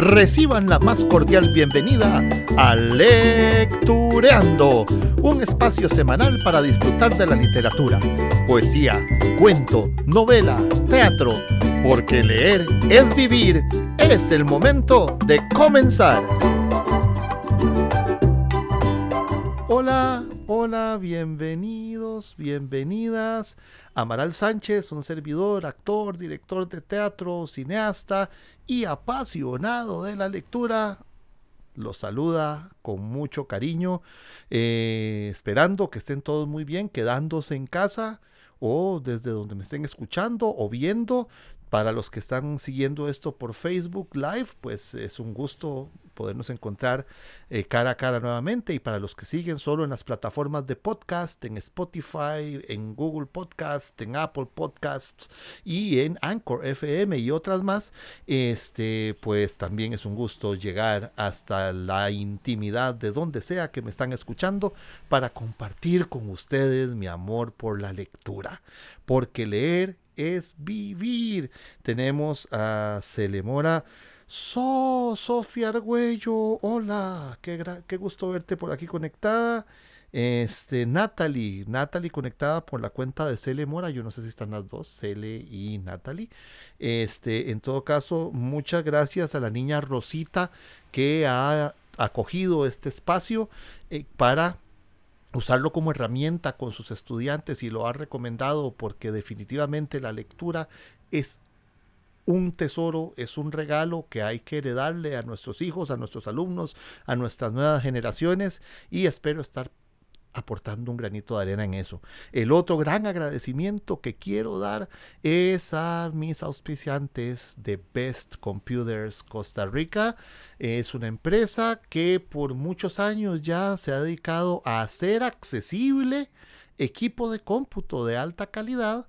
Reciban la más cordial bienvenida a Lectureando, un espacio semanal para disfrutar de la literatura, poesía, cuento, novela, teatro, porque leer es vivir. Es el momento de comenzar. Hola, hola, bienvenidos, bienvenidas. Amaral Sánchez, un servidor, actor, director de teatro, cineasta y apasionado de la lectura, los saluda con mucho cariño, eh, esperando que estén todos muy bien, quedándose en casa o desde donde me estén escuchando o viendo. Para los que están siguiendo esto por Facebook Live, pues es un gusto podernos encontrar eh, cara a cara nuevamente. Y para los que siguen solo en las plataformas de podcast, en Spotify, en Google Podcast, en Apple Podcasts y en Anchor FM y otras más, este, pues también es un gusto llegar hasta la intimidad de donde sea que me están escuchando para compartir con ustedes mi amor por la lectura. Porque leer es vivir. Tenemos a Celemora. So, Sofía Argüello, hola, qué, gusto verte por aquí conectada. Este, Natalie, Natalie conectada por la cuenta de Cele Mora, yo no sé si están las dos, Cele y Natalie. Este, en todo caso, muchas gracias a la niña Rosita que ha acogido este espacio eh, para usarlo como herramienta con sus estudiantes y lo ha recomendado porque definitivamente la lectura es un tesoro, es un regalo que hay que heredarle a nuestros hijos, a nuestros alumnos, a nuestras nuevas generaciones y espero estar aportando un granito de arena en eso. El otro gran agradecimiento que quiero dar es a mis auspiciantes de Best Computers Costa Rica. Es una empresa que por muchos años ya se ha dedicado a hacer accesible equipo de cómputo de alta calidad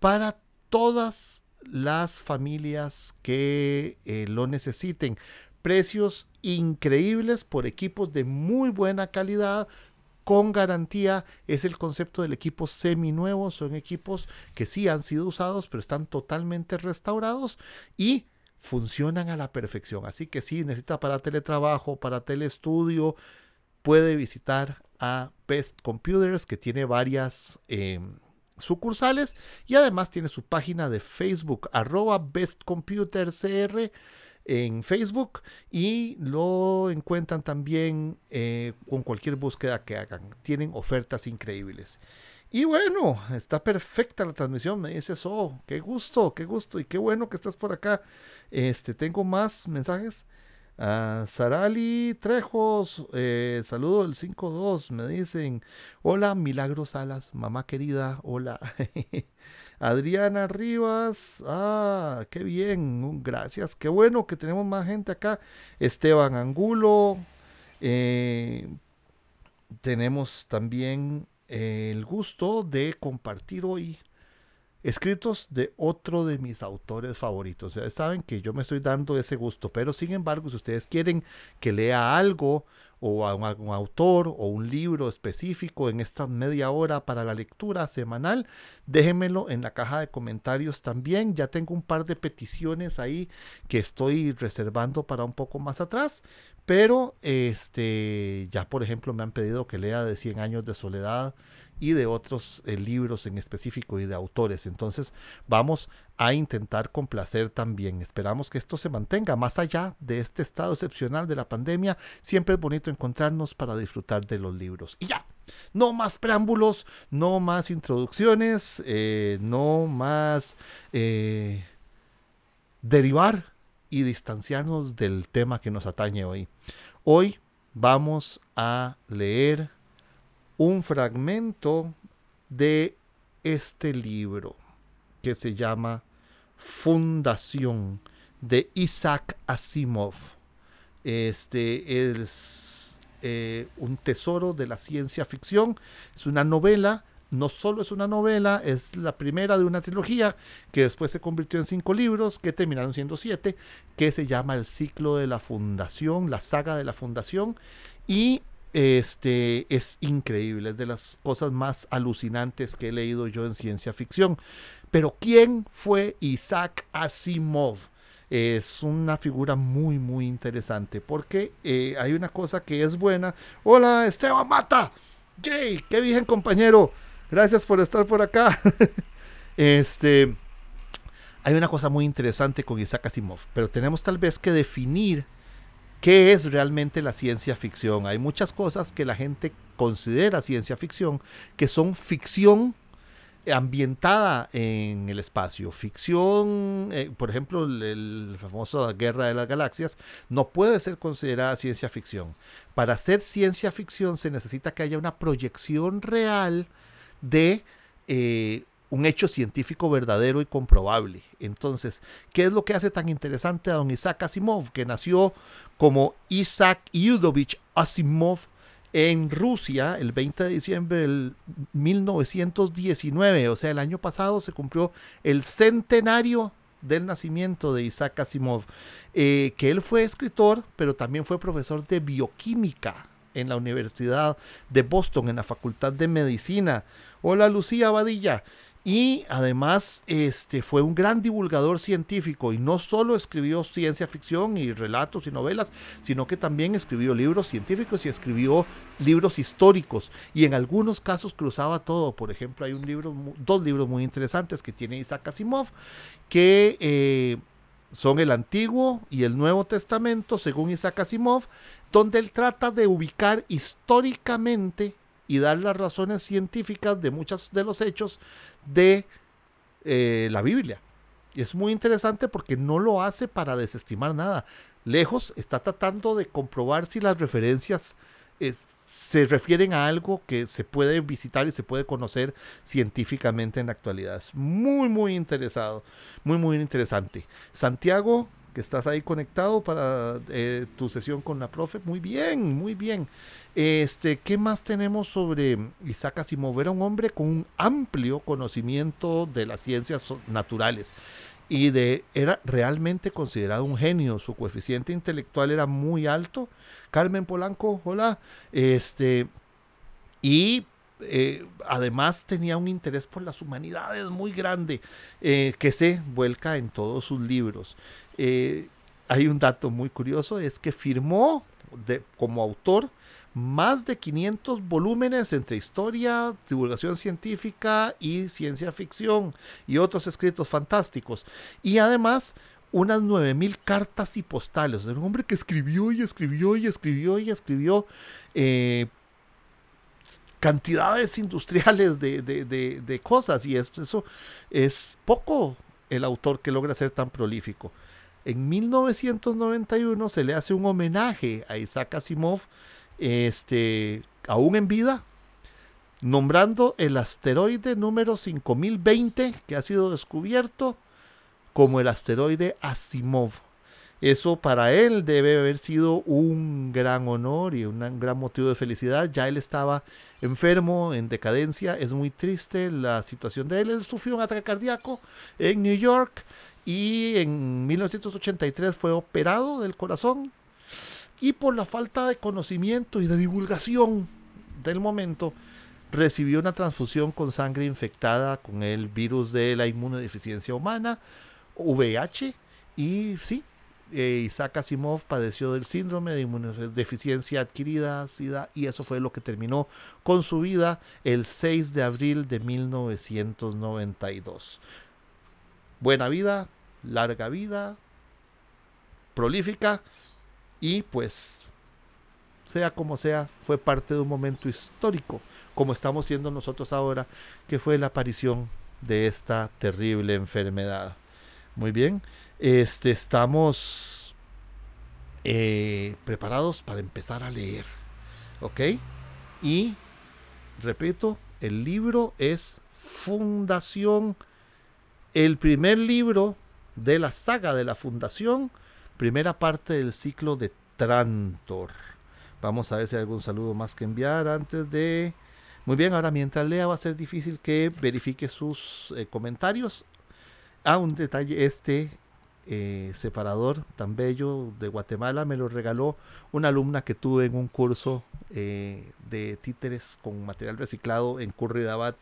para todas las familias que eh, lo necesiten. Precios increíbles por equipos de muy buena calidad, con garantía. Es el concepto del equipo seminuevo. Son equipos que sí han sido usados, pero están totalmente restaurados y funcionan a la perfección. Así que si necesita para teletrabajo, para telestudio, puede visitar a Best Computers, que tiene varias em, sucursales y además tiene su página de Facebook, arroba bestcomputercr en Facebook y lo encuentran también eh, con cualquier búsqueda que hagan. Tienen ofertas increíbles. Y bueno, está perfecta la transmisión, me dice eso, qué gusto, qué gusto y qué bueno que estás por acá. Este, tengo más mensajes. A Sarali Trejos, eh, saludo del 5-2, me dicen, hola Milagros Salas, mamá querida, hola. Adriana Rivas, ah, qué bien, gracias, qué bueno que tenemos más gente acá. Esteban Angulo, eh, tenemos también el gusto de compartir hoy escritos de otro de mis autores favoritos. Ya saben que yo me estoy dando ese gusto, pero sin embargo, si ustedes quieren que lea algo o a un, autor o un libro específico en esta media hora para la lectura semanal, déjenmelo en la caja de comentarios también. Ya tengo un par de peticiones ahí que estoy reservando para un poco más atrás, pero este ya por ejemplo me han pedido que lea de 100 años de soledad y de otros eh, libros en específico y de autores. Entonces vamos a intentar complacer también. Esperamos que esto se mantenga más allá de este estado excepcional de la pandemia. Siempre es bonito encontrarnos para disfrutar de los libros. Y ya, no más preámbulos, no más introducciones, eh, no más eh, derivar y distanciarnos del tema que nos atañe hoy. Hoy vamos a leer un fragmento de este libro que se llama Fundación de Isaac Asimov. Este es eh, un tesoro de la ciencia ficción. Es una novela. No solo es una novela, es la primera de una trilogía que después se convirtió en cinco libros que terminaron siendo siete, que se llama El ciclo de la fundación, la saga de la fundación. Y este es increíble, es de las cosas más alucinantes que he leído yo en ciencia ficción. Pero ¿quién fue Isaac Asimov? es una figura muy, muy interesante porque eh, hay una cosa que es buena. Hola, Esteban Mata. Jay, qué bien, compañero. Gracias por estar por acá. este, hay una cosa muy interesante con Isaac Asimov, pero tenemos tal vez que definir qué es realmente la ciencia ficción. Hay muchas cosas que la gente considera ciencia ficción que son ficción ambientada en el espacio. Ficción, eh, por ejemplo, la famosa Guerra de las Galaxias, no puede ser considerada ciencia ficción. Para hacer ciencia ficción se necesita que haya una proyección real de eh, un hecho científico verdadero y comprobable. Entonces, ¿qué es lo que hace tan interesante a don Isaac Asimov, que nació como Isaac Yudovich Asimov en Rusia el 20 de diciembre del 1919, o sea, el año pasado se cumplió el centenario del nacimiento de Isaac Asimov, eh, que él fue escritor, pero también fue profesor de bioquímica en la Universidad de Boston, en la Facultad de Medicina. Hola Lucía Badilla y además este, fue un gran divulgador científico y no solo escribió ciencia ficción y relatos y novelas, sino que también escribió libros científicos y escribió libros históricos y en algunos casos cruzaba todo. Por ejemplo, hay un libro, dos libros muy interesantes que tiene Isaac Asimov que eh, son el Antiguo y el Nuevo Testamento, según Isaac Asimov, donde él trata de ubicar históricamente y dar las razones científicas de muchos de los hechos de eh, la Biblia. Y es muy interesante porque no lo hace para desestimar nada. Lejos está tratando de comprobar si las referencias se refieren a algo que se puede visitar y se puede conocer científicamente en la actualidad. Es muy, muy interesado. Muy, muy interesante. Santiago, que estás ahí conectado para eh, tu sesión con la profe. Muy bien, muy bien. Este, ¿qué más tenemos sobre Isaac Asimov? Era un hombre con un amplio conocimiento de las ciencias naturales y de era realmente considerado un genio. Su coeficiente intelectual era muy alto. Carmen Polanco, hola. Este y eh, además tenía un interés por las humanidades muy grande eh, que se vuelca en todos sus libros. Eh, hay un dato muy curioso, es que firmó de, como autor más de 500 volúmenes entre historia, divulgación científica y ciencia ficción y otros escritos fantásticos. Y además unas 9000 cartas y postales. un hombre que escribió y escribió y escribió y escribió eh, cantidades industriales de, cosas. Y eso es poco el autor que logra ser tan prolífico. En 1991 se le hace un homenaje a Isaac Asimov este, aún en vida, nombrando el asteroide número 5020 que ha sido descubierto como el asteroide Asimov. Eso para él debe haber sido un gran honor y un gran motivo de felicidad. Ya él estaba enfermo, en decadencia. Es muy triste la situación de él. Él sufrió un ataque cardíaco en New York y en 1983 fue operado del corazón y por la falta de conocimiento y de divulgación del momento, recibió una transfusión con sangre infectada con el virus de la inmunodeficiencia humana, VIH, y sí, eh, Isaac Asimov padeció del síndrome de inmunodeficiencia adquirida, SIDA, y eso fue lo que terminó con su vida el 6 de abril de 1992. Buena vida, larga vida, prolífica, y pues, sea como sea, fue parte de un momento histórico, como estamos siendo nosotros ahora, que fue la aparición de esta terrible enfermedad. Muy bien, este, estamos eh, preparados para empezar a leer. ¿Ok? Y, repito, el libro es Fundación, el primer libro de la saga de la Fundación primera parte del ciclo de Trantor. Vamos a ver si hay algún saludo más que enviar antes de... Muy bien, ahora mientras lea va a ser difícil que verifique sus eh, comentarios. Ah, un detalle, este eh, separador tan bello de Guatemala me lo regaló una alumna que tuve en un curso eh, de títeres con material reciclado en Curridabat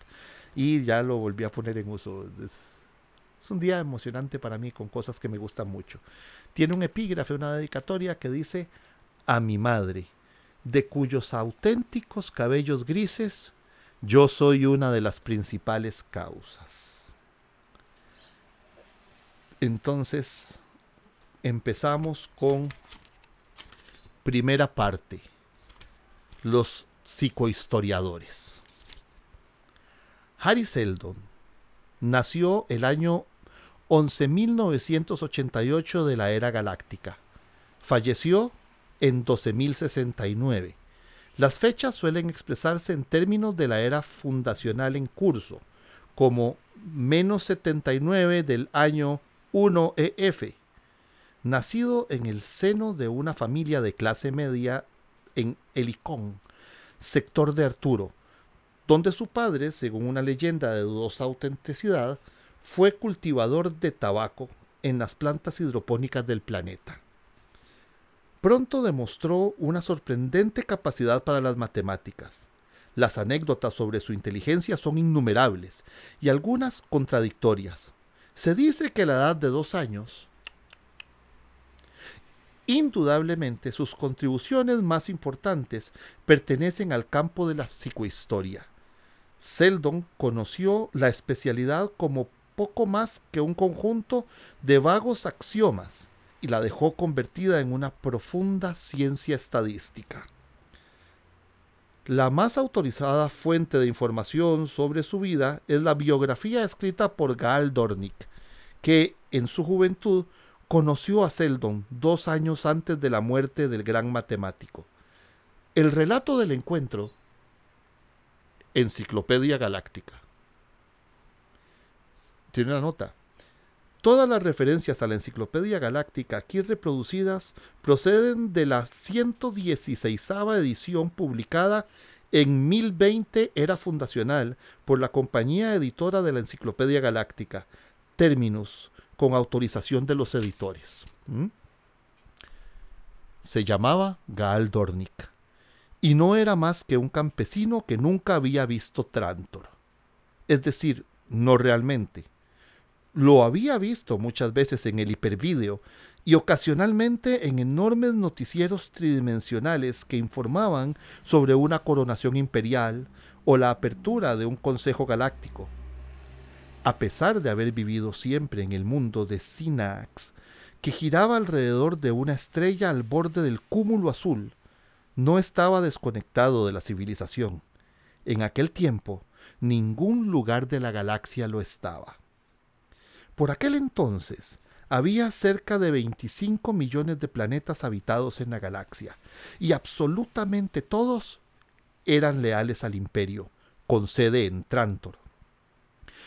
y ya lo volví a poner en uso. Es un día emocionante para mí con cosas que me gustan mucho. Tiene un epígrafe, una dedicatoria que dice a mi madre, de cuyos auténticos cabellos grises yo soy una de las principales causas. Entonces, empezamos con primera parte, los psicohistoriadores. Harry Seldon nació el año 11.988 de la era galáctica. Falleció en 12.069. Las fechas suelen expresarse en términos de la era fundacional en curso, como menos 79 del año 1 EF. Nacido en el seno de una familia de clase media en Helicón, sector de Arturo, donde su padre, según una leyenda de dudosa autenticidad, fue cultivador de tabaco en las plantas hidropónicas del planeta. Pronto demostró una sorprendente capacidad para las matemáticas. Las anécdotas sobre su inteligencia son innumerables y algunas contradictorias. Se dice que a la edad de dos años, indudablemente sus contribuciones más importantes pertenecen al campo de la psicohistoria. Seldon conoció la especialidad como poco más que un conjunto de vagos axiomas y la dejó convertida en una profunda ciencia estadística. La más autorizada fuente de información sobre su vida es la biografía escrita por Gaal Dornick, que en su juventud conoció a Seldon dos años antes de la muerte del gran matemático. El relato del encuentro, Enciclopedia Galáctica. Tiene una nota. Todas las referencias a la Enciclopedia Galáctica aquí reproducidas proceden de la 116 edición publicada en 1020 era fundacional por la compañía editora de la Enciclopedia Galáctica, Terminus, con autorización de los editores. ¿Mm? Se llamaba Gaal Dornick y no era más que un campesino que nunca había visto Trantor. Es decir, no realmente lo había visto muchas veces en el hipervídeo y ocasionalmente en enormes noticieros tridimensionales que informaban sobre una coronación imperial o la apertura de un consejo galáctico. A pesar de haber vivido siempre en el mundo de Sinax, que giraba alrededor de una estrella al borde del cúmulo azul, no estaba desconectado de la civilización. En aquel tiempo, ningún lugar de la galaxia lo estaba. Por aquel entonces había cerca de 25 millones de planetas habitados en la galaxia, y absolutamente todos eran leales al imperio, con sede en Trantor.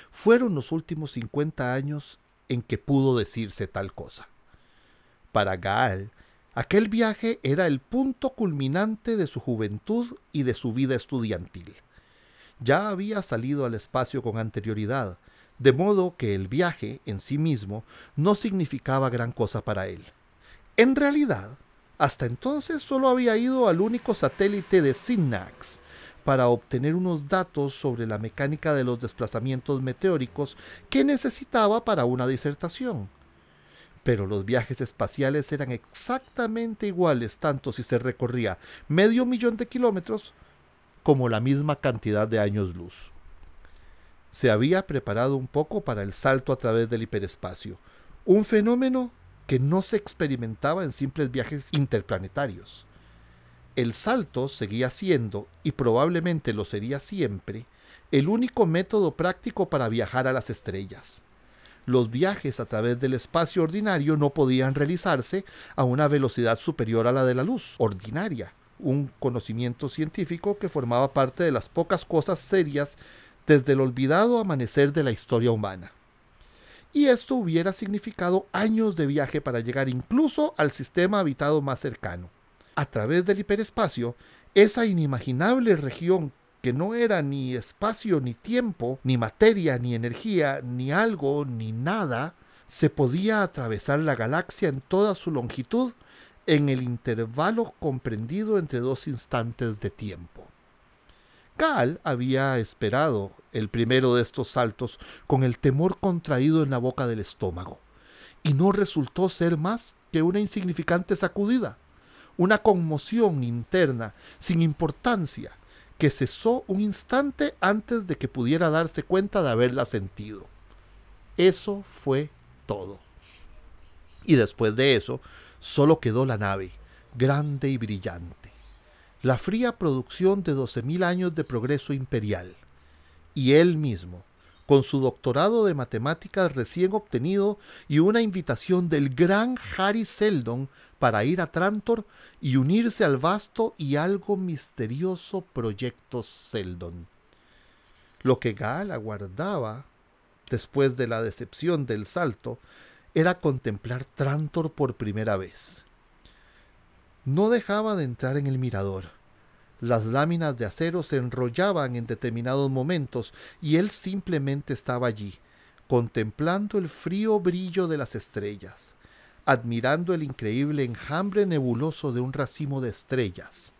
Fueron los últimos 50 años en que pudo decirse tal cosa. Para Gaal, aquel viaje era el punto culminante de su juventud y de su vida estudiantil. Ya había salido al espacio con anterioridad, de modo que el viaje en sí mismo no significaba gran cosa para él. En realidad, hasta entonces solo había ido al único satélite de Synnax para obtener unos datos sobre la mecánica de los desplazamientos meteóricos que necesitaba para una disertación. Pero los viajes espaciales eran exactamente iguales tanto si se recorría medio millón de kilómetros como la misma cantidad de años luz se había preparado un poco para el salto a través del hiperespacio, un fenómeno que no se experimentaba en simples viajes interplanetarios. El salto seguía siendo, y probablemente lo sería siempre, el único método práctico para viajar a las estrellas. Los viajes a través del espacio ordinario no podían realizarse a una velocidad superior a la de la luz ordinaria, un conocimiento científico que formaba parte de las pocas cosas serias desde el olvidado amanecer de la historia humana. Y esto hubiera significado años de viaje para llegar incluso al sistema habitado más cercano. A través del hiperespacio, esa inimaginable región que no era ni espacio ni tiempo, ni materia ni energía, ni algo ni nada, se podía atravesar la galaxia en toda su longitud en el intervalo comprendido entre dos instantes de tiempo. Gal había esperado el primero de estos saltos con el temor contraído en la boca del estómago, y no resultó ser más que una insignificante sacudida, una conmoción interna sin importancia que cesó un instante antes de que pudiera darse cuenta de haberla sentido. Eso fue todo. Y después de eso, solo quedó la nave, grande y brillante, la fría producción de doce mil años de progreso imperial, y él mismo, con su doctorado de matemáticas recién obtenido y una invitación del gran Harry Seldon para ir a Trantor y unirse al vasto y algo misterioso proyecto Seldon. Lo que Gal aguardaba, después de la decepción del salto, era contemplar Trantor por primera vez. No dejaba de entrar en el mirador. Las láminas de acero se enrollaban en determinados momentos y él simplemente estaba allí, contemplando el frío brillo de las estrellas, admirando el increíble enjambre nebuloso de un racimo de estrellas,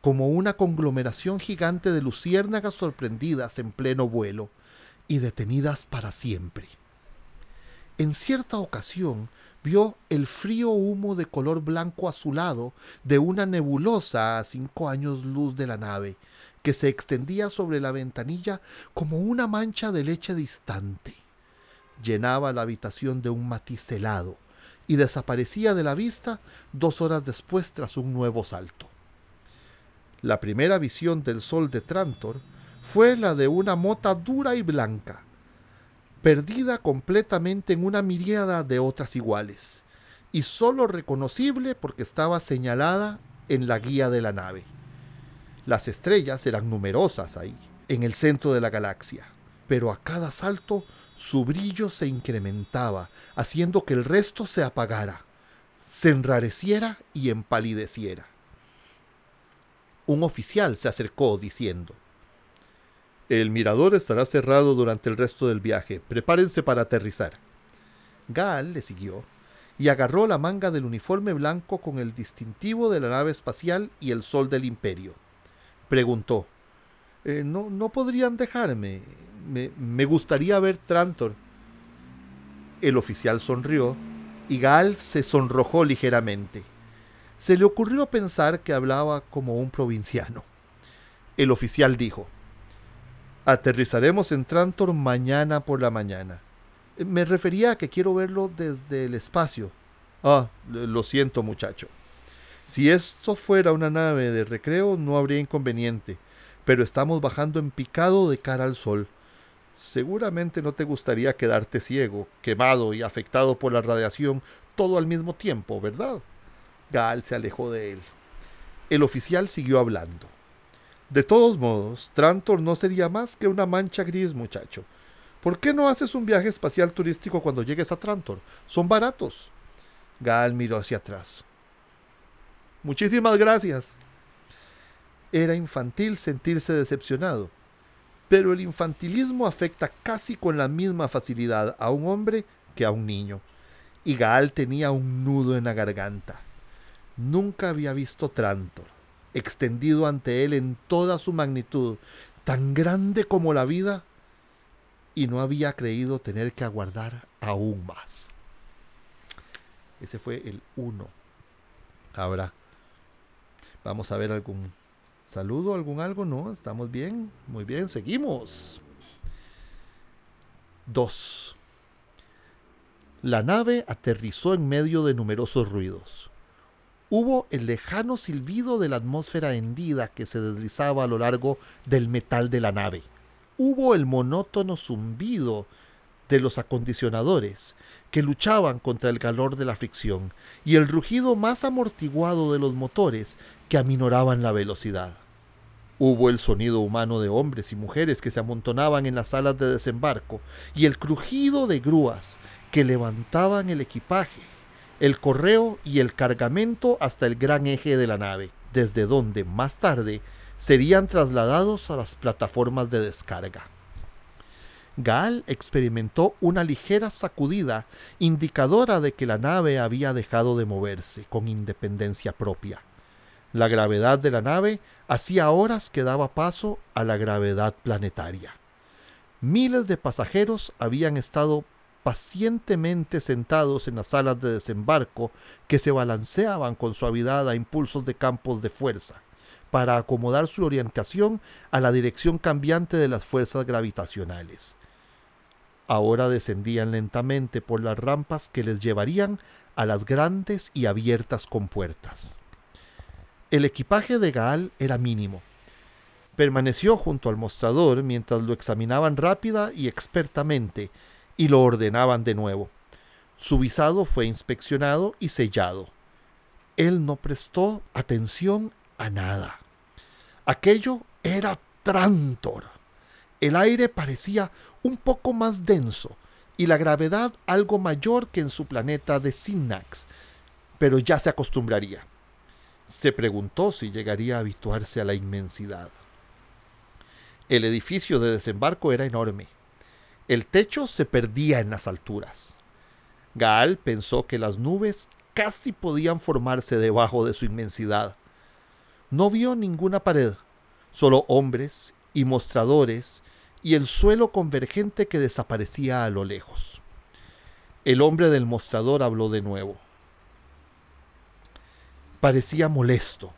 como una conglomeración gigante de luciérnagas sorprendidas en pleno vuelo y detenidas para siempre. En cierta ocasión vio el frío humo de color blanco azulado de una nebulosa a cinco años luz de la nave, que se extendía sobre la ventanilla como una mancha de leche distante. Llenaba la habitación de un matiz helado y desaparecía de la vista dos horas después tras un nuevo salto. La primera visión del sol de Trantor fue la de una mota dura y blanca, perdida completamente en una miríada de otras iguales, y sólo reconocible porque estaba señalada en la guía de la nave. Las estrellas eran numerosas ahí, en el centro de la galaxia, pero a cada salto su brillo se incrementaba, haciendo que el resto se apagara, se enrareciera y empalideciera. Un oficial se acercó diciendo, el mirador estará cerrado durante el resto del viaje. Prepárense para aterrizar. Gal le siguió y agarró la manga del uniforme blanco con el distintivo de la nave espacial y el sol del imperio. Preguntó, eh, no, ¿no podrían dejarme? Me, me gustaría ver Trantor. El oficial sonrió y Gal se sonrojó ligeramente. Se le ocurrió pensar que hablaba como un provinciano. El oficial dijo, Aterrizaremos en Trantor mañana por la mañana. Me refería a que quiero verlo desde el espacio. Ah, lo siento muchacho. Si esto fuera una nave de recreo no habría inconveniente, pero estamos bajando en picado de cara al sol. Seguramente no te gustaría quedarte ciego, quemado y afectado por la radiación todo al mismo tiempo, ¿verdad? Gal se alejó de él. El oficial siguió hablando. De todos modos, Trantor no sería más que una mancha gris, muchacho. ¿Por qué no haces un viaje espacial turístico cuando llegues a Trantor? Son baratos. Gal miró hacia atrás. Muchísimas gracias. Era infantil sentirse decepcionado, pero el infantilismo afecta casi con la misma facilidad a un hombre que a un niño, y Gaal tenía un nudo en la garganta. Nunca había visto Trantor extendido ante él en toda su magnitud, tan grande como la vida, y no había creído tener que aguardar aún más. Ese fue el uno. Ahora, vamos a ver algún saludo, algún algo, ¿no? ¿Estamos bien? Muy bien, seguimos. Dos. La nave aterrizó en medio de numerosos ruidos hubo el lejano silbido de la atmósfera hendida que se deslizaba a lo largo del metal de la nave. Hubo el monótono zumbido de los acondicionadores que luchaban contra el calor de la fricción y el rugido más amortiguado de los motores que aminoraban la velocidad. Hubo el sonido humano de hombres y mujeres que se amontonaban en las salas de desembarco y el crujido de grúas que levantaban el equipaje el correo y el cargamento hasta el gran eje de la nave, desde donde más tarde serían trasladados a las plataformas de descarga. Gal experimentó una ligera sacudida indicadora de que la nave había dejado de moverse con independencia propia. La gravedad de la nave hacía horas que daba paso a la gravedad planetaria. Miles de pasajeros habían estado pacientemente sentados en las salas de desembarco que se balanceaban con suavidad a impulsos de campos de fuerza, para acomodar su orientación a la dirección cambiante de las fuerzas gravitacionales. Ahora descendían lentamente por las rampas que les llevarían a las grandes y abiertas compuertas. El equipaje de Gaal era mínimo. Permaneció junto al mostrador mientras lo examinaban rápida y expertamente y lo ordenaban de nuevo. Su visado fue inspeccionado y sellado. Él no prestó atención a nada. Aquello era Trantor. El aire parecía un poco más denso y la gravedad algo mayor que en su planeta de Sinnax, pero ya se acostumbraría. Se preguntó si llegaría a habituarse a la inmensidad. El edificio de desembarco era enorme. El techo se perdía en las alturas. Gaal pensó que las nubes casi podían formarse debajo de su inmensidad. No vio ninguna pared, solo hombres y mostradores y el suelo convergente que desaparecía a lo lejos. El hombre del mostrador habló de nuevo. Parecía molesto,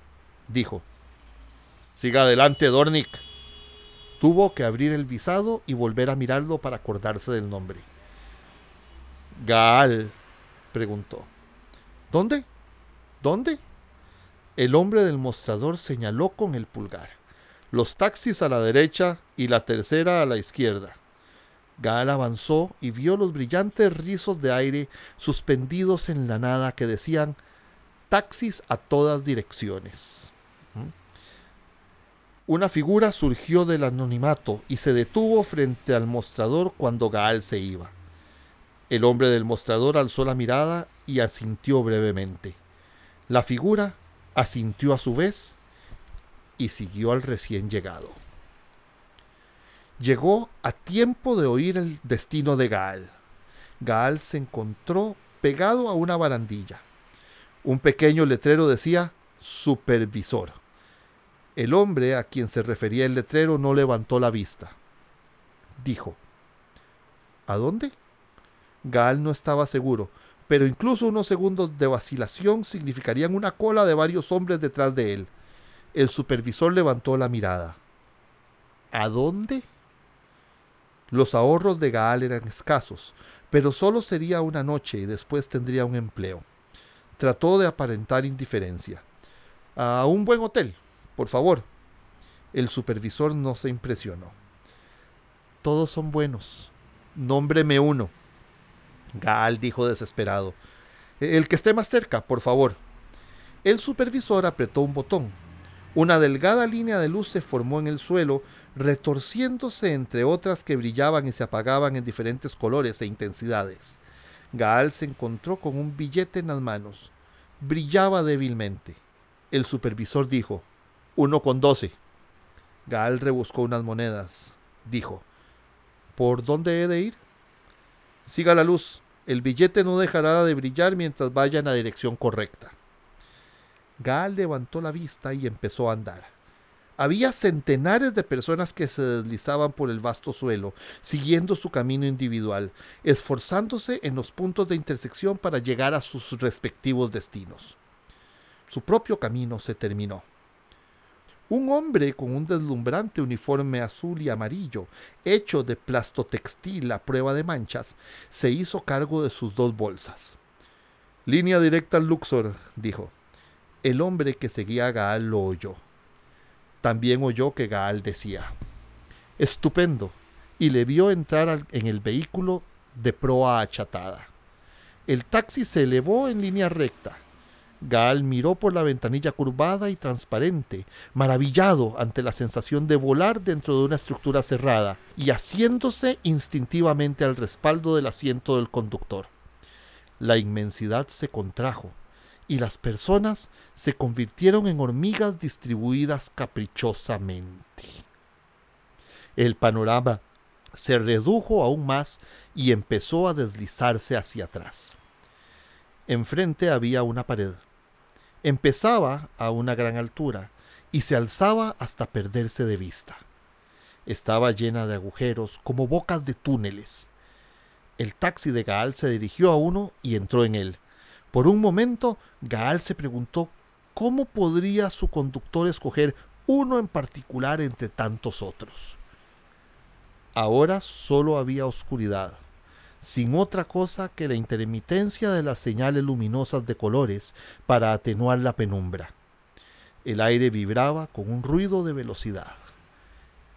dijo. Siga adelante, Dornick. Tuvo que abrir el visado y volver a mirarlo para acordarse del nombre. Gaal, preguntó. ¿Dónde? ¿Dónde? El hombre del mostrador señaló con el pulgar. Los taxis a la derecha y la tercera a la izquierda. Gaal avanzó y vio los brillantes rizos de aire suspendidos en la nada que decían taxis a todas direcciones. Una figura surgió del anonimato y se detuvo frente al mostrador cuando Gaal se iba. El hombre del mostrador alzó la mirada y asintió brevemente. La figura asintió a su vez y siguió al recién llegado. Llegó a tiempo de oír el destino de Gaal. Gaal se encontró pegado a una barandilla. Un pequeño letrero decía supervisor. El hombre a quien se refería el letrero no levantó la vista. Dijo, ¿A dónde? Gaal no estaba seguro, pero incluso unos segundos de vacilación significarían una cola de varios hombres detrás de él. El supervisor levantó la mirada. ¿A dónde? Los ahorros de Gaal eran escasos, pero solo sería una noche y después tendría un empleo. Trató de aparentar indiferencia. A un buen hotel, por favor. El supervisor no se impresionó. Todos son buenos. Nómbreme uno. Gaal dijo desesperado. El que esté más cerca, por favor. El supervisor apretó un botón. Una delgada línea de luz se formó en el suelo, retorciéndose entre otras que brillaban y se apagaban en diferentes colores e intensidades. Gaal se encontró con un billete en las manos. Brillaba débilmente. El supervisor dijo, uno con doce. Gaal rebuscó unas monedas. Dijo, ¿por dónde he de ir? Siga la luz. El billete no dejará de brillar mientras vaya en la dirección correcta. Gaal levantó la vista y empezó a andar. Había centenares de personas que se deslizaban por el vasto suelo, siguiendo su camino individual, esforzándose en los puntos de intersección para llegar a sus respectivos destinos. Su propio camino se terminó. Un hombre con un deslumbrante uniforme azul y amarillo, hecho de plastotextil a prueba de manchas, se hizo cargo de sus dos bolsas. Línea directa al Luxor, dijo. El hombre que seguía a Gaal lo oyó. También oyó que Gaal decía, estupendo, y le vio entrar en el vehículo de proa achatada. El taxi se elevó en línea recta Gaal miró por la ventanilla curvada y transparente, maravillado ante la sensación de volar dentro de una estructura cerrada y haciéndose instintivamente al respaldo del asiento del conductor. La inmensidad se contrajo y las personas se convirtieron en hormigas distribuidas caprichosamente. El panorama se redujo aún más y empezó a deslizarse hacia atrás. Enfrente había una pared Empezaba a una gran altura y se alzaba hasta perderse de vista. Estaba llena de agujeros como bocas de túneles. El taxi de Gaal se dirigió a uno y entró en él. Por un momento, Gaal se preguntó cómo podría su conductor escoger uno en particular entre tantos otros. Ahora solo había oscuridad, sin otra cosa que la intermitencia de las señales luminosas de colores para atenuar la penumbra. El aire vibraba con un ruido de velocidad.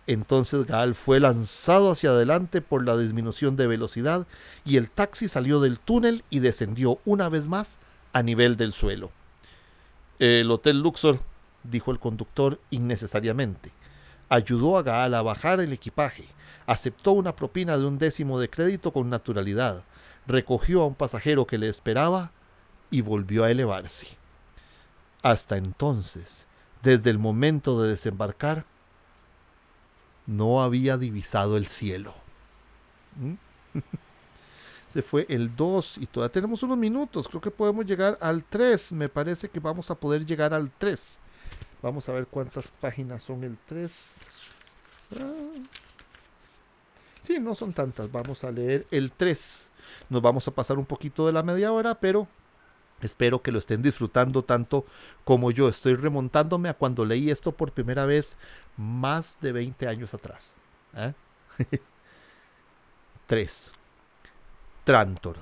Entonces Gaal fue lanzado hacia adelante por la disminución de velocidad y el taxi salió del túnel y descendió una vez más a nivel del suelo. El Hotel Luxor, dijo el conductor innecesariamente. Ayudó a Gaal a bajar el equipaje, aceptó una propina de un décimo de crédito con naturalidad, recogió a un pasajero que le esperaba y volvió a elevarse. Hasta entonces, desde el momento de desembarcar, no había divisado el cielo. ¿Mm? Se fue el 2 y todavía tenemos unos minutos. Creo que podemos llegar al 3. Me parece que vamos a poder llegar al 3. Vamos a ver cuántas páginas son el 3. Ah. Sí, no son tantas. Vamos a leer el 3. Nos vamos a pasar un poquito de la media hora, pero Espero que lo estén disfrutando tanto como yo. Estoy remontándome a cuando leí esto por primera vez más de 20 años atrás. 3. ¿eh? Trantor.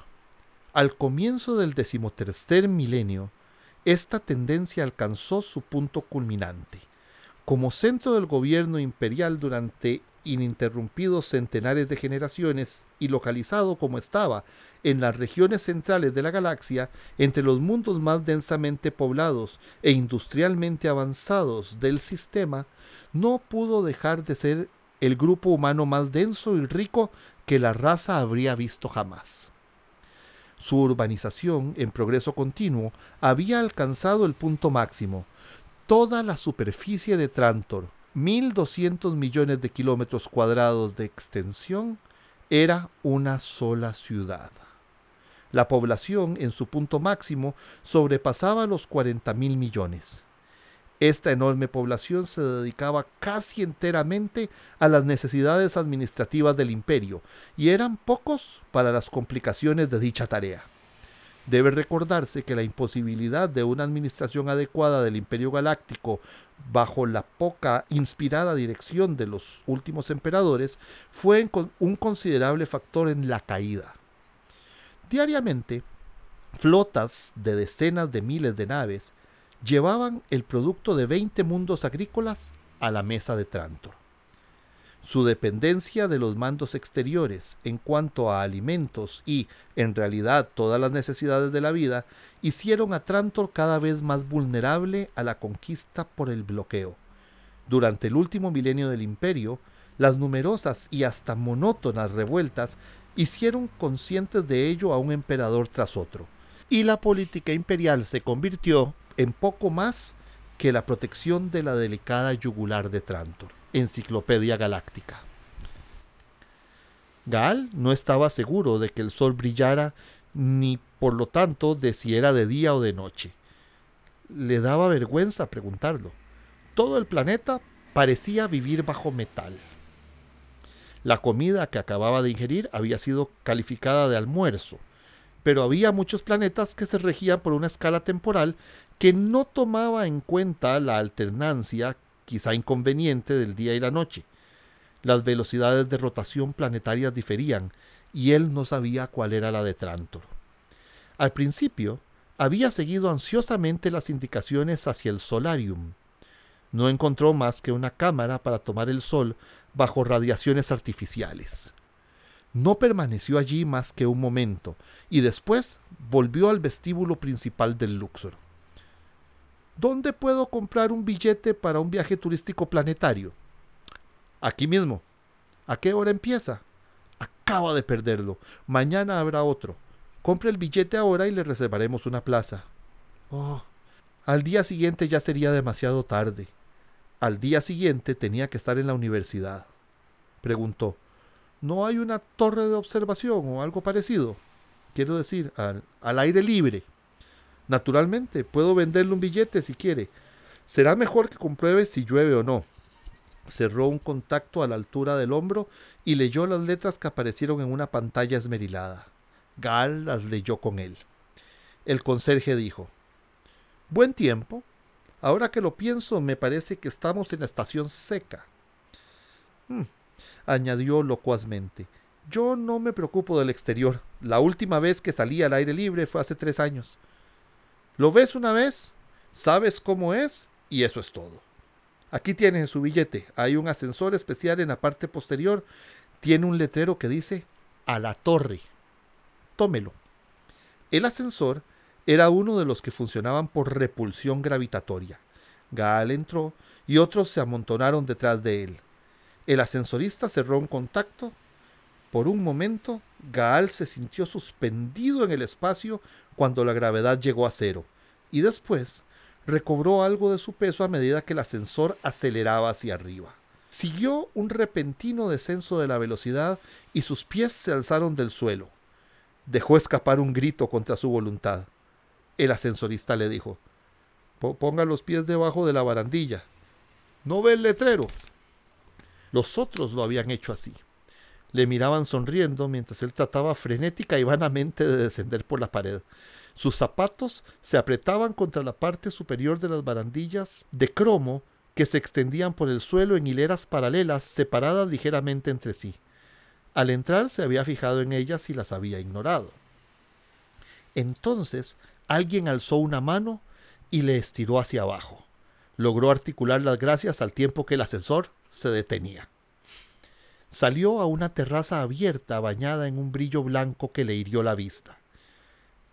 Al comienzo del decimotercer milenio, esta tendencia alcanzó su punto culminante. Como centro del gobierno imperial durante ininterrumpidos centenares de generaciones y localizado como estaba en las regiones centrales de la galaxia, entre los mundos más densamente poblados e industrialmente avanzados del sistema, no pudo dejar de ser el grupo humano más denso y rico que la raza habría visto jamás. Su urbanización, en progreso continuo, había alcanzado el punto máximo. Toda la superficie de Trantor, 1.200 millones de kilómetros cuadrados de extensión, era una sola ciudad. La población en su punto máximo sobrepasaba los 40 mil millones. Esta enorme población se dedicaba casi enteramente a las necesidades administrativas del imperio y eran pocos para las complicaciones de dicha tarea. Debe recordarse que la imposibilidad de una administración adecuada del Imperio Galáctico bajo la poca inspirada dirección de los últimos emperadores fue un considerable factor en la caída. Diariamente, flotas de decenas de miles de naves llevaban el producto de 20 mundos agrícolas a la mesa de Trantor. Su dependencia de los mandos exteriores en cuanto a alimentos y, en realidad, todas las necesidades de la vida, hicieron a Trantor cada vez más vulnerable a la conquista por el bloqueo. Durante el último milenio del imperio, las numerosas y hasta monótonas revueltas hicieron conscientes de ello a un emperador tras otro, y la política imperial se convirtió en poco más que la protección de la delicada yugular de Trantor. Enciclopedia Galáctica. Gaal no estaba seguro de que el sol brillara ni por lo tanto de si era de día o de noche. Le daba vergüenza preguntarlo. Todo el planeta parecía vivir bajo metal. La comida que acababa de ingerir había sido calificada de almuerzo, pero había muchos planetas que se regían por una escala temporal que no tomaba en cuenta la alternancia quizá inconveniente del día y la noche. Las velocidades de rotación planetarias diferían y él no sabía cuál era la de Trantor. Al principio, había seguido ansiosamente las indicaciones hacia el solarium. No encontró más que una cámara para tomar el sol bajo radiaciones artificiales. No permaneció allí más que un momento y después volvió al vestíbulo principal del Luxor. ¿Dónde puedo comprar un billete para un viaje turístico planetario? Aquí mismo. ¿A qué hora empieza? Acaba de perderlo. Mañana habrá otro. Compre el billete ahora y le reservaremos una plaza. Oh, al día siguiente ya sería demasiado tarde. Al día siguiente tenía que estar en la universidad. Preguntó, ¿no hay una torre de observación o algo parecido? Quiero decir, al, al aire libre. Naturalmente, puedo venderle un billete si quiere. Será mejor que compruebe si llueve o no. Cerró un contacto a la altura del hombro y leyó las letras que aparecieron en una pantalla esmerilada. Gal las leyó con él. El conserje dijo, Buen tiempo. Ahora que lo pienso, me parece que estamos en la estación seca. Hmm, añadió locuazmente. Yo no me preocupo del exterior. La última vez que salí al aire libre fue hace tres años. Lo ves una vez, sabes cómo es y eso es todo. Aquí tienen su billete. Hay un ascensor especial en la parte posterior. Tiene un letrero que dice a la torre. Tómelo. El ascensor era uno de los que funcionaban por repulsión gravitatoria. Gaal entró y otros se amontonaron detrás de él. El ascensorista cerró un contacto. Por un momento, Gaal se sintió suspendido en el espacio cuando la gravedad llegó a cero, y después recobró algo de su peso a medida que el ascensor aceleraba hacia arriba. Siguió un repentino descenso de la velocidad y sus pies se alzaron del suelo. Dejó escapar un grito contra su voluntad. El ascensorista le dijo, ponga los pies debajo de la barandilla. ¿No ve el letrero? Los otros lo habían hecho así. Le miraban sonriendo mientras él trataba frenética y vanamente de descender por la pared. Sus zapatos se apretaban contra la parte superior de las barandillas de cromo que se extendían por el suelo en hileras paralelas separadas ligeramente entre sí. Al entrar se había fijado en ellas y las había ignorado. Entonces alguien alzó una mano y le estiró hacia abajo. Logró articular las gracias al tiempo que el ascensor se detenía. Salió a una terraza abierta bañada en un brillo blanco que le hirió la vista.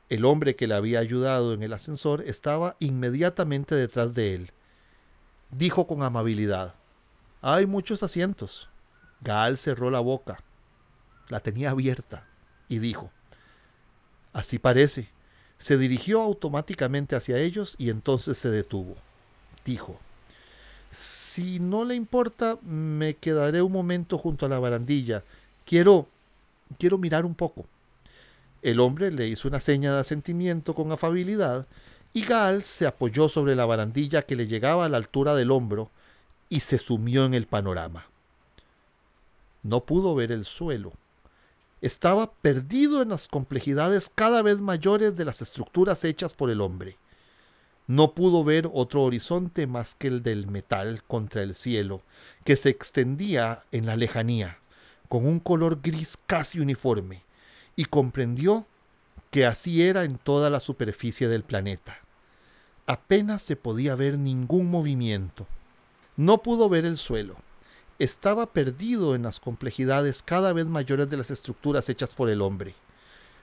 El hombre que le había ayudado en el ascensor estaba inmediatamente detrás de él. Dijo con amabilidad, Hay muchos asientos. Gaal cerró la boca la tenía abierta, y dijo, Así parece. Se dirigió automáticamente hacia ellos y entonces se detuvo. Dijo, Si no le importa, me quedaré un momento junto a la barandilla. Quiero... quiero mirar un poco. El hombre le hizo una seña de asentimiento con afabilidad y Gaal se apoyó sobre la barandilla que le llegaba a la altura del hombro y se sumió en el panorama. No pudo ver el suelo estaba perdido en las complejidades cada vez mayores de las estructuras hechas por el hombre. No pudo ver otro horizonte más que el del metal contra el cielo, que se extendía en la lejanía, con un color gris casi uniforme, y comprendió que así era en toda la superficie del planeta. Apenas se podía ver ningún movimiento. No pudo ver el suelo, estaba perdido en las complejidades cada vez mayores de las estructuras hechas por el hombre.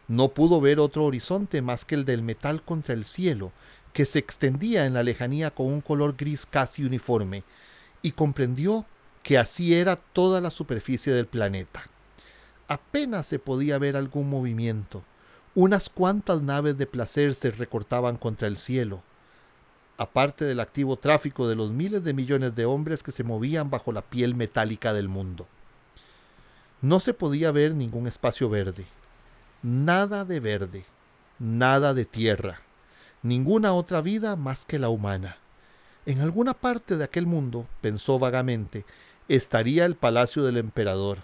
No pudo ver otro horizonte más que el del metal contra el cielo, que se extendía en la lejanía con un color gris casi uniforme, y comprendió que así era toda la superficie del planeta. Apenas se podía ver algún movimiento. Unas cuantas naves de placer se recortaban contra el cielo, aparte del activo tráfico de los miles de millones de hombres que se movían bajo la piel metálica del mundo. No se podía ver ningún espacio verde, nada de verde, nada de tierra, ninguna otra vida más que la humana. En alguna parte de aquel mundo, pensó vagamente, estaría el palacio del emperador,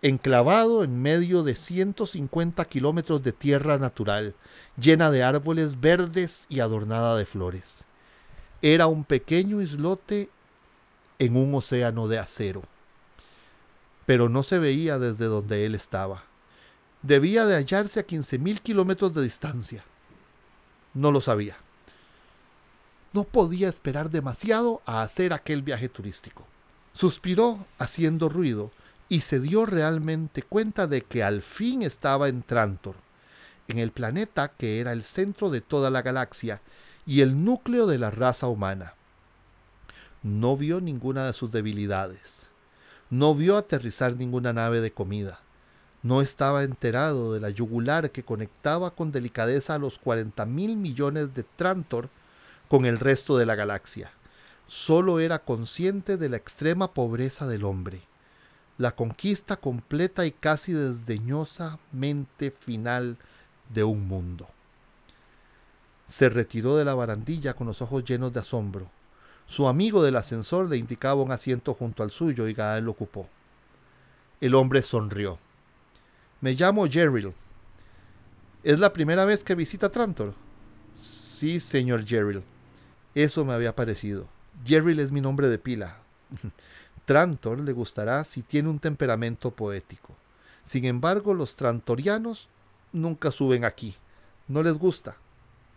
enclavado en medio de 150 kilómetros de tierra natural, llena de árboles verdes y adornada de flores. Era un pequeño islote en un océano de acero, pero no se veía desde donde él estaba. Debía de hallarse a 15.000 kilómetros de distancia. No lo sabía. No podía esperar demasiado a hacer aquel viaje turístico. Suspiró haciendo ruido y se dio realmente cuenta de que al fin estaba en Trantor, en el planeta que era el centro de toda la galaxia y el núcleo de la raza humana. No vio ninguna de sus debilidades. No vio aterrizar ninguna nave de comida. No estaba enterado de la yugular que conectaba con delicadeza a los 40 mil millones de Trantor con el resto de la galaxia. Solo era consciente de la extrema pobreza del hombre, la conquista completa y casi desdeñosamente final de un mundo. Se retiró de la barandilla con los ojos llenos de asombro. Su amigo del ascensor le indicaba un asiento junto al suyo y Gael lo ocupó. El hombre sonrió. Me llamo Jerril. ¿Es la primera vez que visita Trantor? Sí, señor Jerril. Eso me había parecido. Jerril es mi nombre de pila. Trantor le gustará si tiene un temperamento poético. Sin embargo, los trantorianos nunca suben aquí. No les gusta.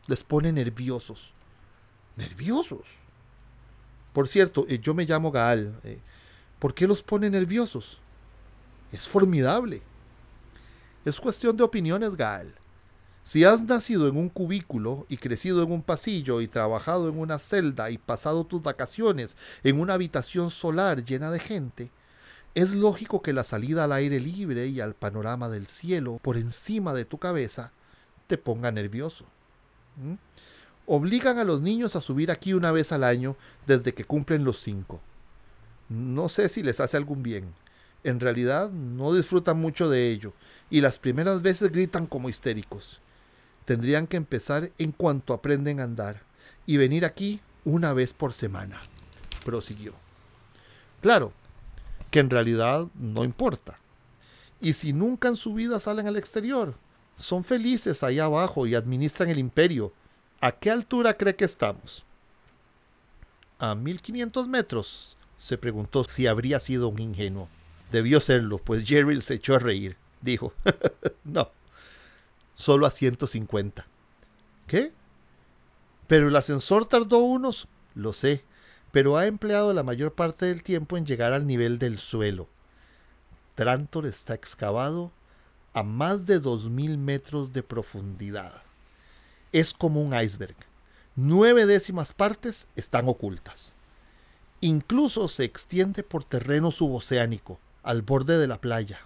Les pone nerviosos. ¿Nerviosos? Por cierto, eh, yo me llamo Gaal. Eh, ¿Por qué los pone nerviosos? Es formidable. Es cuestión de opiniones, Gaal. Si has nacido en un cubículo y crecido en un pasillo y trabajado en una celda y pasado tus vacaciones en una habitación solar llena de gente, es lógico que la salida al aire libre y al panorama del cielo por encima de tu cabeza te ponga nervioso. ¿Mm? Obligan a los niños a subir aquí una vez al año desde que cumplen los cinco. No sé si les hace algún bien. En realidad no disfrutan mucho de ello y las primeras veces gritan como histéricos tendrían que empezar en cuanto aprenden a andar y venir aquí una vez por semana, prosiguió. Claro, que en realidad no importa. Y si nunca en su vida salen al exterior, son felices ahí abajo y administran el imperio. ¿A qué altura cree que estamos? A 1500 metros, se preguntó si habría sido un ingenuo. Debió serlo, pues Jerry se echó a reír. Dijo, no, solo a 150. ¿Qué? Pero el ascensor tardó unos, lo sé, pero ha empleado la mayor parte del tiempo en llegar al nivel del suelo. Trantor está excavado a más de 2.000 metros de profundidad. Es como un iceberg. Nueve décimas partes están ocultas. Incluso se extiende por terreno suboceánico, al borde de la playa.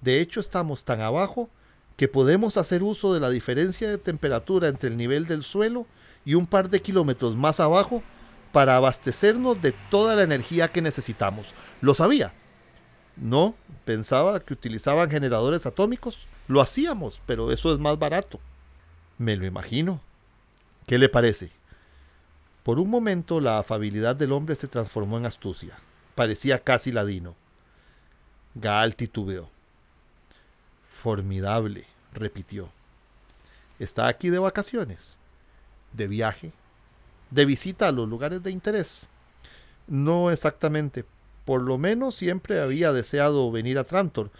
De hecho, estamos tan abajo que podemos hacer uso de la diferencia de temperatura entre el nivel del suelo y un par de kilómetros más abajo para abastecernos de toda la energía que necesitamos. ¿Lo sabía? No, pensaba que utilizaban generadores atómicos. Lo hacíamos, pero eso es más barato. Me lo imagino. ¿Qué le parece? Por un momento la afabilidad del hombre se transformó en astucia. Parecía casi ladino. Gaal titubeó. Formidable, repitió. ¿Está aquí de vacaciones? ¿De viaje? ¿De visita a los lugares de interés? No exactamente. Por lo menos siempre había deseado venir a Trantor,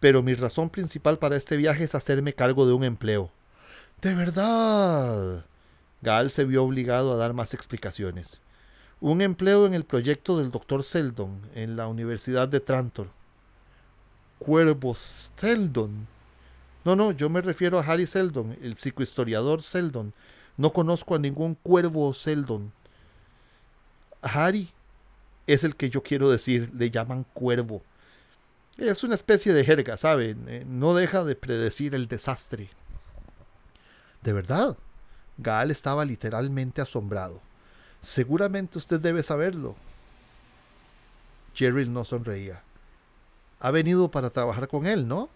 pero mi razón principal para este viaje es hacerme cargo de un empleo. ¿De verdad? Gal se vio obligado a dar más explicaciones. Un empleo en el proyecto del doctor Seldon en la Universidad de Trantor cuervo Seldon. No, no, yo me refiero a Harry Seldon, el psicohistoriador Seldon. No conozco a ningún cuervo Seldon. Harry es el que yo quiero decir, le llaman cuervo. Es una especie de jerga, ¿saben? Eh, no deja de predecir el desastre. De verdad, Gaal estaba literalmente asombrado. Seguramente usted debe saberlo. Jerry no sonreía ha venido para trabajar con él, ¿no?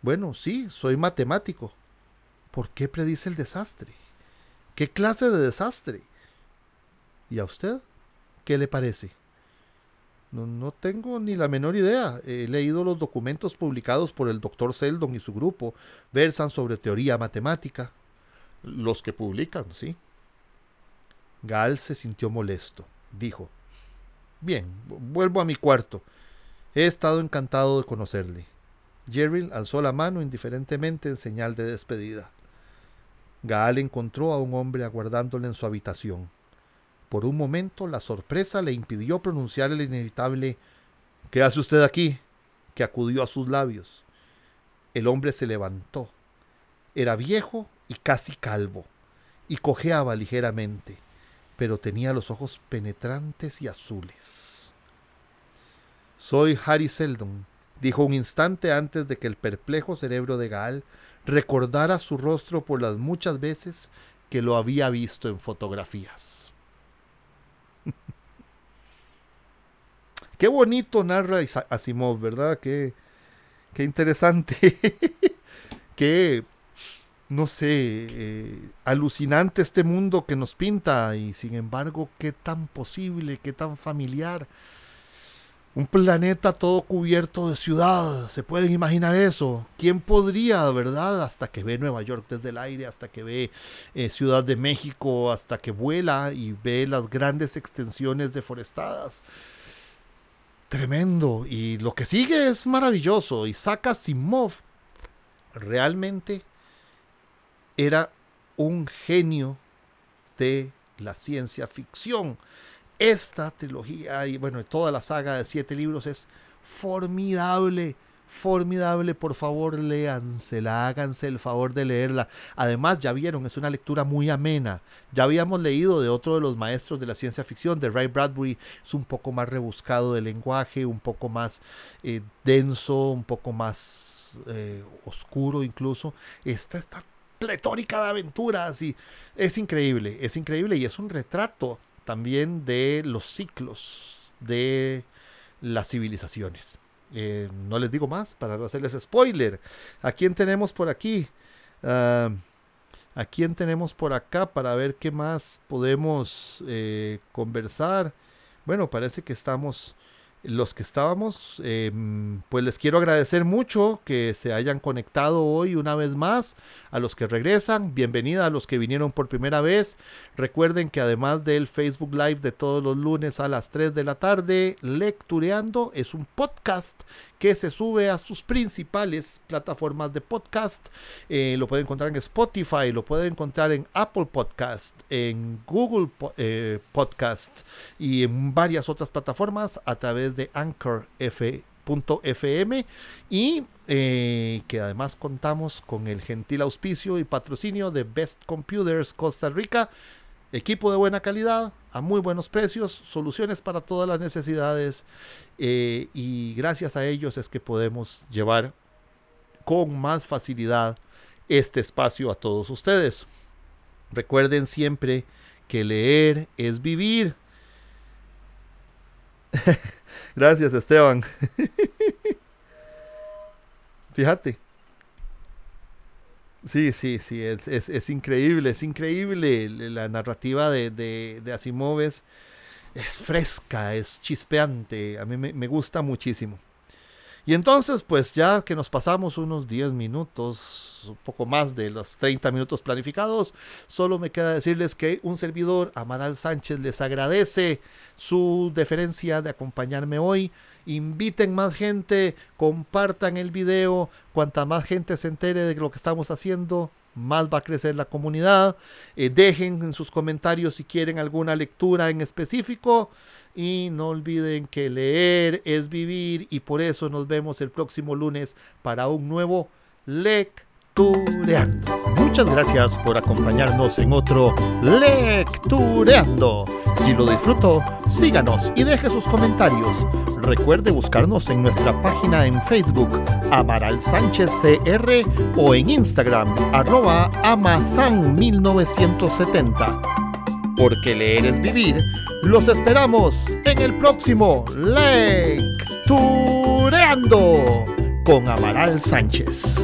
Bueno, sí, soy matemático. ¿Por qué predice el desastre? ¿Qué clase de desastre? ¿Y a usted? ¿Qué le parece? No, no, tengo ni la menor idea. He leído los documentos publicados por el doctor Seldon y su grupo. Versan sobre teoría matemática. Los que publican, sí. Gal se sintió molesto. Dijo, Bien, vuelvo a mi cuarto. He estado encantado de conocerle. Jerry alzó la mano indiferentemente en señal de despedida. Gaal encontró a un hombre aguardándole en su habitación. Por un momento la sorpresa le impidió pronunciar el inevitable ¿Qué hace usted aquí? que acudió a sus labios. El hombre se levantó. Era viejo y casi calvo, y cojeaba ligeramente, pero tenía los ojos penetrantes y azules. Soy Harry Seldon, dijo un instante antes de que el perplejo cerebro de Gaal recordara su rostro por las muchas veces que lo había visto en fotografías. Qué bonito narra Asimov, ¿verdad? Qué, qué interesante. qué no sé, eh, alucinante este mundo que nos pinta y sin embargo, qué tan posible, qué tan familiar. Un planeta todo cubierto de ciudad, ¿se pueden imaginar eso? ¿Quién podría, verdad? Hasta que ve Nueva York desde el aire, hasta que ve eh, Ciudad de México, hasta que vuela y ve las grandes extensiones deforestadas. Tremendo. Y lo que sigue es maravilloso. Isaac Asimov realmente era un genio de la ciencia ficción. Esta trilogía y bueno, toda la saga de siete libros es formidable, formidable. Por favor, léansela, háganse el favor de leerla. Además, ya vieron, es una lectura muy amena. Ya habíamos leído de otro de los maestros de la ciencia ficción, de Ray Bradbury. Es un poco más rebuscado de lenguaje, un poco más eh, denso, un poco más eh, oscuro incluso. Esta está pletórica de aventuras y es increíble, es increíble y es un retrato también de los ciclos de las civilizaciones. Eh, no les digo más para no hacerles spoiler. ¿A quién tenemos por aquí? Ah, ¿A quién tenemos por acá para ver qué más podemos eh, conversar? Bueno, parece que estamos los que estábamos, em, pues les quiero agradecer mucho que se hayan conectado hoy una vez más. A los que regresan, bienvenida a los que vinieron por primera vez. Recuerden que además del Facebook Live de todos los lunes a las 3 de la tarde, Lectureando es un podcast que se sube a sus principales plataformas de podcast. Eh, lo pueden encontrar en Spotify, lo pueden encontrar en Apple Podcast, en Google eh, Podcast y en varias otras plataformas a través de Anchor.fm y eh, que además contamos con el gentil auspicio y patrocinio de Best Computers Costa Rica. Equipo de buena calidad, a muy buenos precios, soluciones para todas las necesidades eh, y gracias a ellos es que podemos llevar con más facilidad este espacio a todos ustedes. Recuerden siempre que leer es vivir. Gracias Esteban. Fíjate, Sí, sí, sí, es, es, es, increíble, es increíble. La narrativa de, de, de Asimov es, fresca, es chispeante, a mí me, me, gusta muchísimo. Y entonces, pues ya que nos pasamos unos 10 minutos, un poco más de los 30 minutos planificados, solo me queda decirles que un servidor, Amaral Sánchez, les agradece su deferencia de acompañarme hoy inviten más gente, compartan el video, cuanta más gente se entere de lo que estamos haciendo, más va a crecer la comunidad. Eh, dejen en sus comentarios si quieren alguna lectura en específico. Y no olviden que leer es vivir y por eso nos vemos el próximo lunes para un nuevo Lectureando. Muchas gracias por acompañarnos en otro Lectureando. Si lo disfrutó, síganos y deje sus comentarios. Recuerde buscarnos en nuestra página en Facebook, Amaral Sánchez CR, o en Instagram, arroba Amasan1970. Porque leer es vivir, los esperamos en el próximo Lectureando con Amaral Sánchez.